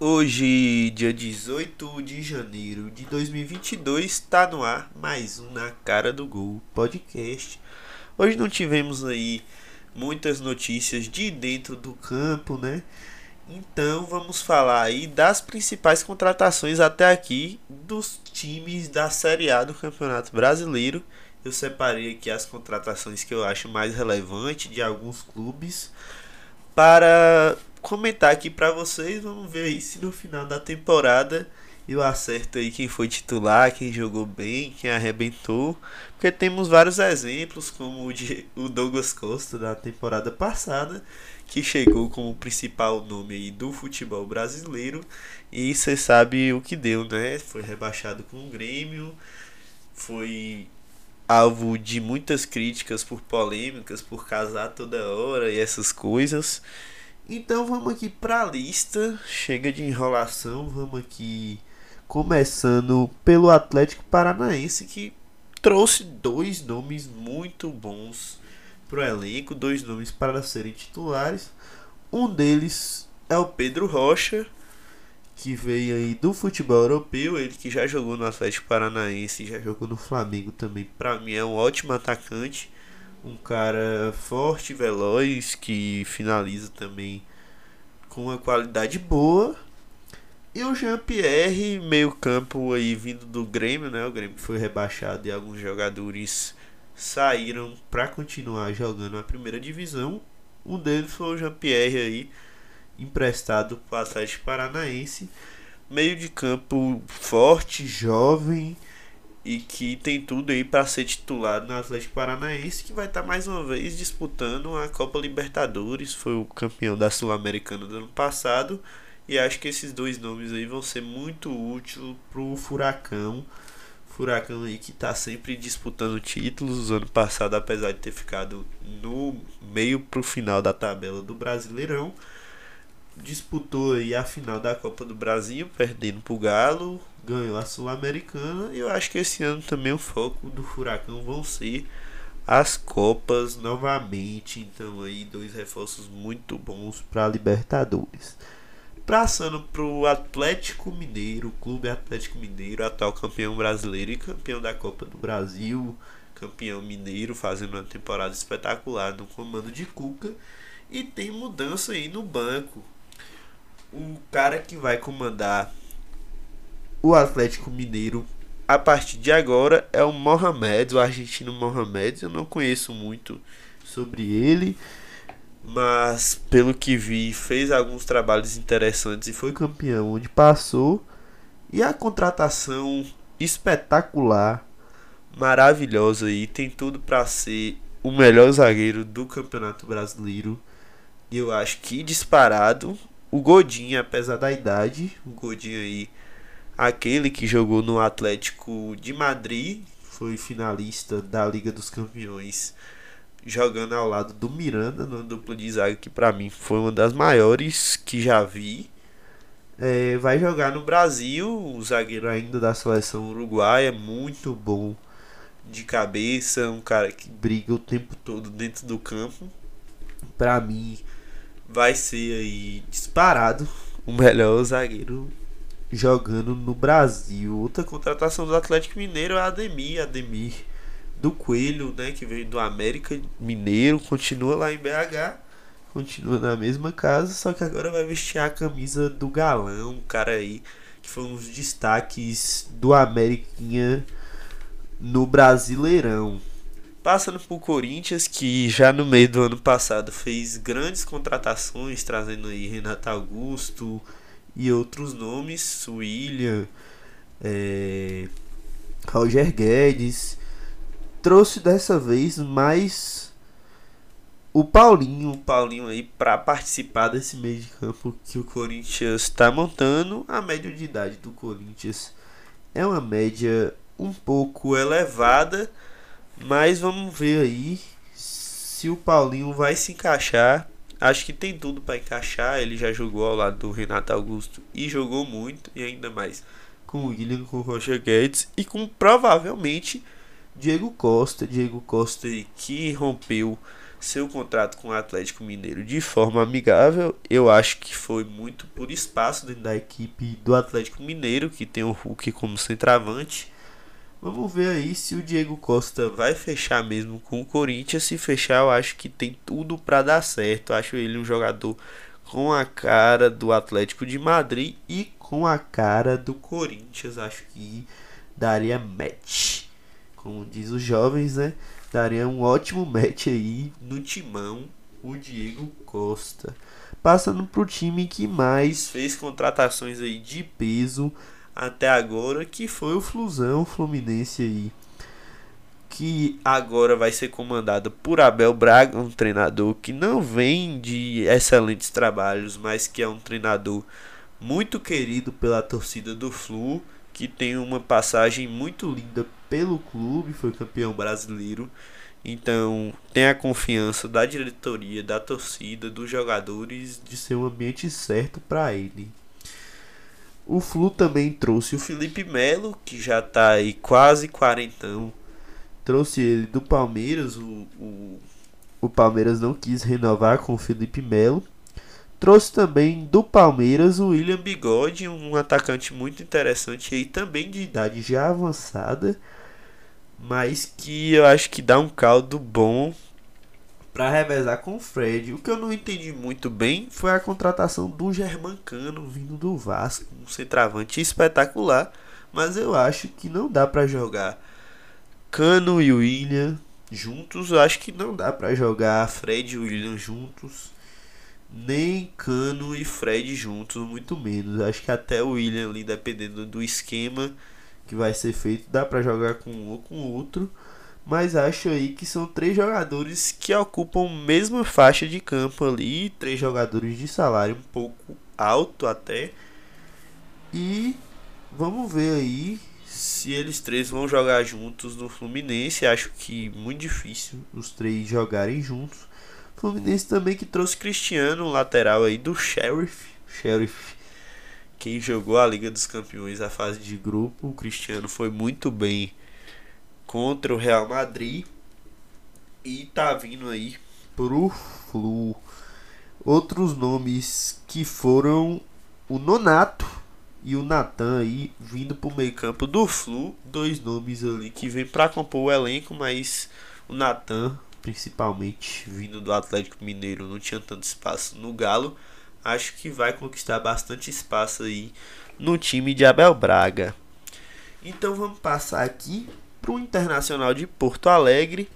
Hoje, dia 18 de janeiro de 2022, está no ar mais um Na Cara do Gol podcast. Hoje não tivemos aí muitas notícias de dentro do campo, né? Então vamos falar aí das principais contratações até aqui dos times da Série A do Campeonato Brasileiro. Eu separei aqui as contratações que eu acho mais relevantes de alguns clubes para comentar aqui para vocês. Vamos ver aí se no final da temporada eu acerto aí quem foi titular, quem jogou bem, quem arrebentou. Porque temos vários exemplos, como o, de, o Douglas Costa da temporada passada, que chegou como principal nome aí do futebol brasileiro. E você sabe o que deu, né? Foi rebaixado com o Grêmio, foi alvo de muitas críticas por polêmicas, por casar toda hora e essas coisas. Então vamos aqui para a lista. Chega de enrolação, vamos aqui começando pelo Atlético Paranaense que trouxe dois nomes muito bons para o elenco, dois nomes para serem titulares. Um deles é o Pedro Rocha, que veio aí do futebol europeu, ele que já jogou no Atlético Paranaense, já jogou no Flamengo também. Para mim é um ótimo atacante um cara forte, veloz, que finaliza também com uma qualidade boa. E o Jean-Pierre, meio campo aí vindo do Grêmio, né? O Grêmio foi rebaixado e alguns jogadores saíram para continuar jogando a primeira divisão. Um deles foi o Jean-Pierre aí, emprestado para o Atlético Paranaense. Meio de campo forte, jovem, e que tem tudo aí para ser titular no Atlético Paranaense, que vai estar tá mais uma vez disputando a Copa Libertadores, foi o campeão da Sul-Americana do ano passado, e acho que esses dois nomes aí vão ser muito úteis pro Furacão. Furacão aí que está sempre disputando títulos. Ano passado, apesar de ter ficado no meio pro final da tabela do Brasileirão, disputou aí a final da Copa do Brasil, perdendo pro Galo, ganhou a Sul-Americana e eu acho que esse ano também o foco do Furacão vão ser as Copas novamente. Então aí dois reforços muito bons para Libertadores. Passando pro Atlético Mineiro, Clube Atlético Mineiro, atual campeão brasileiro e campeão da Copa do Brasil, campeão mineiro, fazendo uma temporada espetacular no comando de Cuca. E tem mudança aí no banco o cara que vai comandar o Atlético Mineiro a partir de agora é o Mohamed, o argentino Mohamed. Eu não conheço muito sobre ele, mas pelo que vi, fez alguns trabalhos interessantes e foi campeão onde passou. E a contratação espetacular, maravilhosa e tem tudo para ser o melhor zagueiro do Campeonato Brasileiro. Eu acho que disparado o Godinho, apesar da idade, o Godinho aí, aquele que jogou no Atlético de Madrid, foi finalista da Liga dos Campeões, jogando ao lado do Miranda, no duplo de zaga, que para mim foi uma das maiores que já vi. É, vai jogar no Brasil, o zagueiro ainda da seleção uruguaia, muito bom de cabeça, um cara que briga o tempo todo dentro do campo. Para mim, vai ser aí disparado o melhor zagueiro jogando no Brasil. Outra contratação do Atlético Mineiro é a Ademir, Ademir do Coelho, né, que veio do América Mineiro, continua lá em BH, continua na mesma casa, só que agora vai vestir a camisa do Galão, um cara aí que foi um dos destaques do Ameriquinha no Brasileirão. Passando por Corinthians, que já no meio do ano passado fez grandes contratações, trazendo aí Renato Augusto e outros nomes, William, é, Roger Guedes. Trouxe dessa vez mais o Paulinho, o Paulinho aí para participar desse meio de campo que o Corinthians está montando. A média de idade do Corinthians é uma média um pouco elevada mas vamos ver aí se o Paulinho vai se encaixar. Acho que tem tudo para encaixar. Ele já jogou ao lado do Renato Augusto e jogou muito, e ainda mais com o William, com o Roger Guedes e com provavelmente Diego Costa. Diego Costa que rompeu seu contrato com o Atlético Mineiro de forma amigável. Eu acho que foi muito por espaço dentro da equipe do Atlético Mineiro, que tem o Hulk como centroavante. Vamos ver aí se o Diego Costa vai fechar mesmo com o Corinthians. Se fechar, eu acho que tem tudo para dar certo. Eu acho ele um jogador com a cara do Atlético de Madrid e com a cara do Corinthians. Acho que daria match. Como diz os jovens, né? Daria um ótimo match aí no timão o Diego Costa. Passando para o time que mais fez contratações aí de peso até agora, que foi o Flusão Fluminense aí. Que agora vai ser comandado por Abel Braga, um treinador que não vem de excelentes trabalhos, mas que é um treinador muito querido pela torcida do Flu, que tem uma passagem muito linda pelo clube, foi campeão brasileiro. Então, tem a confiança da diretoria, da torcida, dos jogadores de ser um ambiente certo para ele. O Flu também trouxe o Felipe Melo, que já está aí quase quarentão. Trouxe ele do Palmeiras, o, o, o Palmeiras não quis renovar com o Felipe Melo. Trouxe também do Palmeiras o William Bigode, um atacante muito interessante aí também de idade já avançada, mas que eu acho que dá um caldo bom para revezar com o Fred. O que eu não entendi muito bem foi a contratação do Germancano vindo do Vasco, um centroavante espetacular, mas eu acho que não dá para jogar Cano e William juntos. Eu acho que não dá para jogar Fred e William juntos nem Cano e Fred juntos, muito menos. Acho que até o William ali, dependendo do esquema que vai ser feito, dá para jogar com um ou com outro. Mas acho aí que são três jogadores que ocupam mesma faixa de campo ali, três jogadores de salário um pouco alto até. E vamos ver aí se eles três vão jogar juntos no Fluminense. Acho que muito difícil os três jogarem juntos. Fluminense também que trouxe Cristiano, lateral aí do Sheriff. Sheriff, quem jogou a Liga dos Campeões, a fase de grupo. O Cristiano foi muito bem contra o Real Madrid. E tá vindo aí pro Flu. Outros nomes que foram o Nonato e o Natan aí vindo pro meio campo do Flu. Dois nomes ali que vem para compor o elenco, mas o Natan principalmente vindo do Atlético Mineiro, não tinha tanto espaço no Galo. Acho que vai conquistar bastante espaço aí no time de Abel Braga. Então vamos passar aqui para o Internacional de Porto Alegre,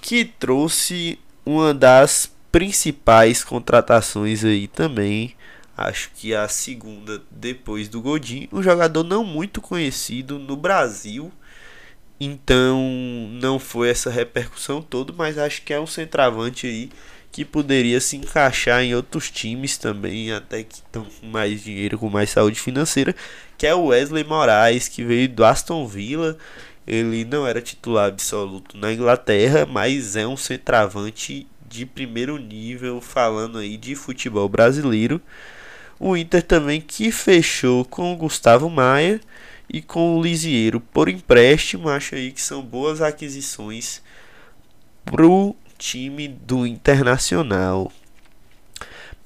que trouxe uma das principais contratações aí também. Acho que a segunda depois do Godin, um jogador não muito conhecido no Brasil então não foi essa repercussão toda, mas acho que é um centroavante aí que poderia se encaixar em outros times também, até que estão com mais dinheiro, com mais saúde financeira, que é o Wesley Moraes, que veio do Aston Villa. Ele não era titular absoluto na Inglaterra, mas é um centroavante de primeiro nível, falando aí de futebol brasileiro. O Inter também que fechou com o Gustavo Maia e com o Lisieiro por empréstimo, acho aí que são boas aquisições pro time do Internacional.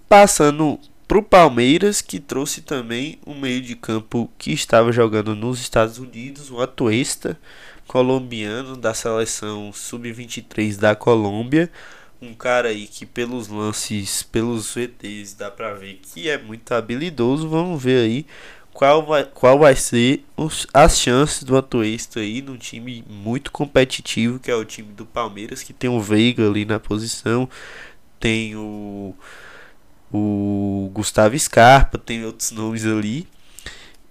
Passando pro Palmeiras, que trouxe também um meio de campo que estava jogando nos Estados Unidos, o Atuesta, colombiano da seleção sub-23 da Colômbia. Um cara aí que pelos lances, pelos VTs dá pra ver que é muito habilidoso. Vamos ver aí qual vai, qual vai ser os, as chances do Atuesta aí num time muito competitivo, que é o time do Palmeiras, que tem o Veiga ali na posição, tem o, o Gustavo Scarpa, tem outros nomes ali.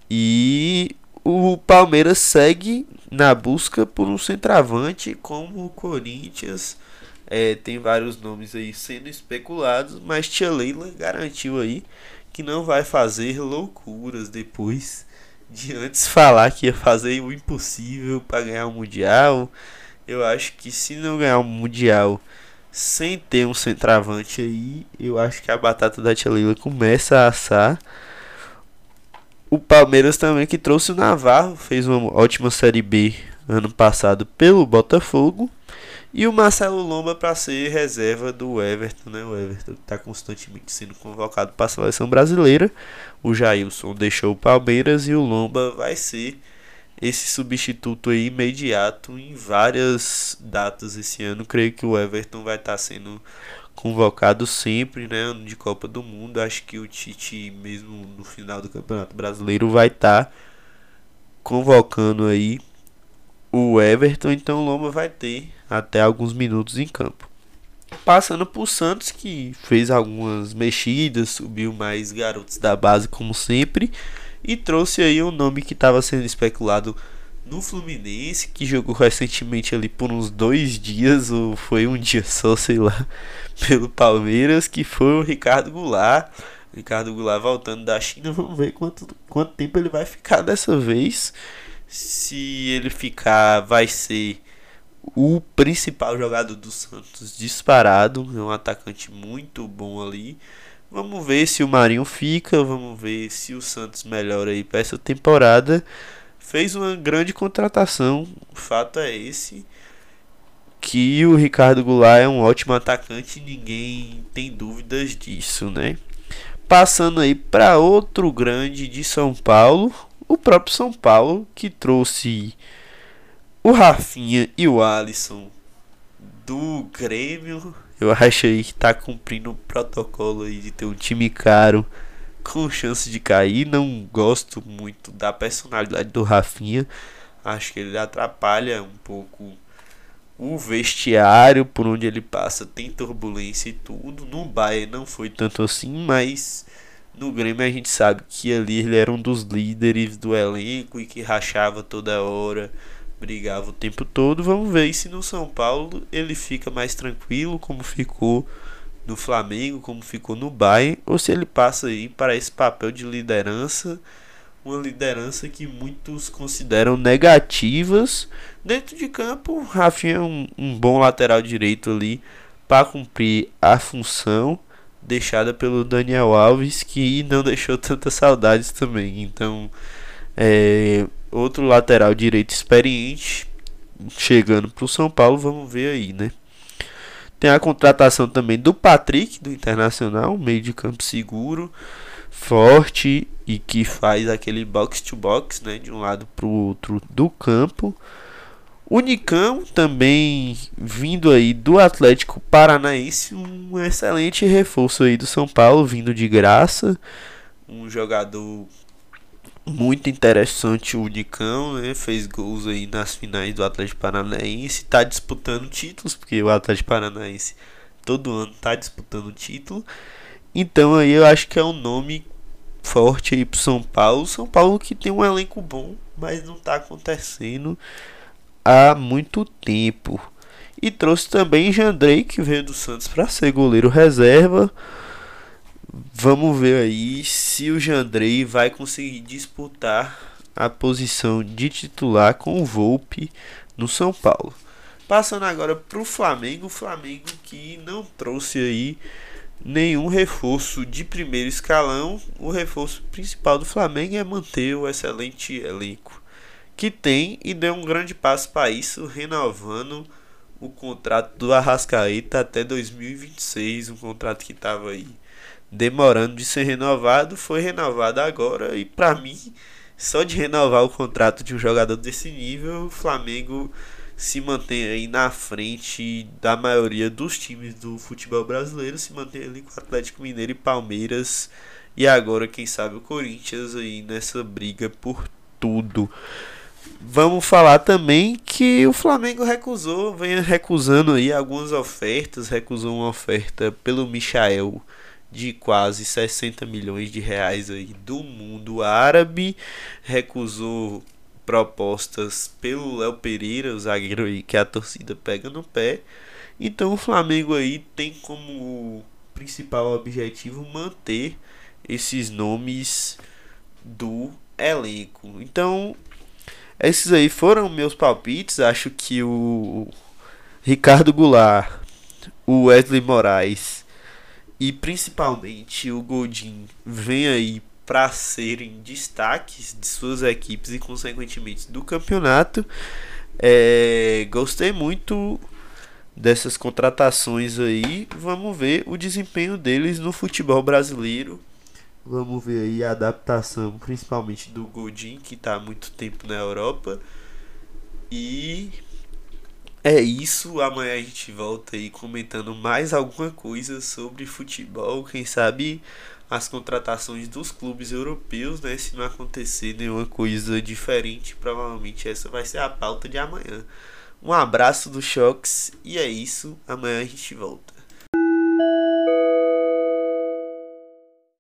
E o Palmeiras segue na busca por um centroavante, como o Corinthians. É, tem vários nomes aí sendo especulados, mas Tia Leila garantiu aí que não vai fazer loucuras depois de antes falar que ia fazer o impossível para ganhar o mundial. Eu acho que se não ganhar o mundial sem ter um centroavante aí, eu acho que a batata da Tia Leila começa a assar. O Palmeiras também que trouxe o Navarro, fez uma ótima série B ano passado pelo Botafogo E o Marcelo Lomba para ser reserva do Everton, né? O Everton está constantemente sendo convocado para a seleção brasileira. O Jailson deixou o Palmeiras e o Lomba vai ser esse substituto aí imediato em várias datas esse ano. Creio que o Everton vai estar tá sendo convocado sempre, né? Ano de Copa do Mundo. Acho que o Tite, mesmo no final do Campeonato Brasileiro, vai estar tá convocando aí o Everton. Então o Lomba vai ter até alguns minutos em campo. Passando por Santos, que fez algumas mexidas, subiu mais garotos da base, como sempre, e trouxe aí um nome que estava sendo especulado no Fluminense, que jogou recentemente ali por uns dois dias, ou foi um dia só, sei lá, pelo Palmeiras, que foi o Ricardo Goulart. Ricardo Goulart voltando da China, vamos ver quanto, quanto tempo ele vai ficar dessa vez. Se ele ficar, vai ser o principal jogador do Santos disparado, é um atacante muito bom ali. Vamos ver se o Marinho fica, vamos ver se o Santos melhora aí para essa temporada. Fez uma grande contratação, o fato é esse que o Ricardo Goulart é um ótimo atacante, ninguém tem dúvidas disso, né? Passando aí para outro grande de São Paulo, o próprio São Paulo que trouxe o Rafinha e o Alisson do Grêmio, eu acho aí que tá cumprindo o protocolo aí de ter um time caro com chance de cair. Não gosto muito da personalidade do Rafinha. Acho que ele atrapalha um pouco o vestiário por onde ele passa. Tem turbulência e tudo. No Bayern não foi tanto assim, mas no Grêmio a gente sabe que ali ele era um dos líderes do elenco e que rachava toda hora brigava o tempo todo. Vamos ver se no São Paulo ele fica mais tranquilo, como ficou no Flamengo, como ficou no Bayern, ou se ele passa aí para esse papel de liderança, uma liderança que muitos consideram negativas. Dentro de campo, Rafinha é um, um bom lateral direito ali para cumprir a função deixada pelo Daniel Alves, que não deixou tantas saudades também. Então, é, outro lateral direito experiente chegando para o São Paulo, vamos ver aí, né? Tem a contratação também do Patrick do Internacional, meio de campo seguro, forte e que faz aquele box to box, né, de um lado para o outro do campo. O Nicão também vindo aí do Atlético Paranaense, um excelente reforço aí do São Paulo, vindo de graça, um jogador muito interessante o Nicão, né? Fez gols aí nas finais do Atlético Paranaense, está disputando títulos, porque o Atlético Paranaense todo ano está disputando título. Então aí eu acho que é um nome forte aí pro São Paulo. São Paulo que tem um elenco bom, mas não está acontecendo há muito tempo. E trouxe também Jandrei, que veio do Santos para ser goleiro reserva. Vamos ver aí se o Jandrei vai conseguir disputar a posição de titular com o Volpe no São Paulo. Passando agora para o Flamengo, o Flamengo que não trouxe aí nenhum reforço de primeiro escalão. O reforço principal do Flamengo é manter o excelente elenco que tem e deu um grande passo para isso, renovando o contrato do Arrascaeta até 2026, um contrato que estava aí demorando de ser renovado, foi renovado agora e para mim, só de renovar o contrato de um jogador desse nível, o Flamengo se mantém aí na frente da maioria dos times do futebol brasileiro, se mantém ali com o Atlético Mineiro e Palmeiras e agora quem sabe o Corinthians aí nessa briga por tudo. Vamos falar também que o Flamengo recusou, vem recusando aí algumas ofertas, recusou uma oferta pelo Michael de quase 60 milhões de reais aí do mundo árabe, recusou propostas pelo Léo Pereira, o zagueiro aí que a torcida pega no pé. Então o Flamengo aí tem como principal objetivo manter esses nomes do elenco. Então, esses aí foram meus palpites. Acho que o Ricardo Goulart, o Wesley Moraes e principalmente o Godin vem aí para serem destaques de suas equipes e consequentemente do campeonato. É, gostei muito dessas contratações aí. Vamos ver o desempenho deles no futebol brasileiro. Vamos ver aí a adaptação, principalmente do Godin, que está há muito tempo na Europa. E é isso. Amanhã a gente volta aí comentando mais alguma coisa sobre futebol. Quem sabe as contratações dos clubes europeus, né? Se não acontecer nenhuma coisa diferente, provavelmente essa vai ser a pauta de amanhã. Um abraço do Choques e é isso. Amanhã a gente volta.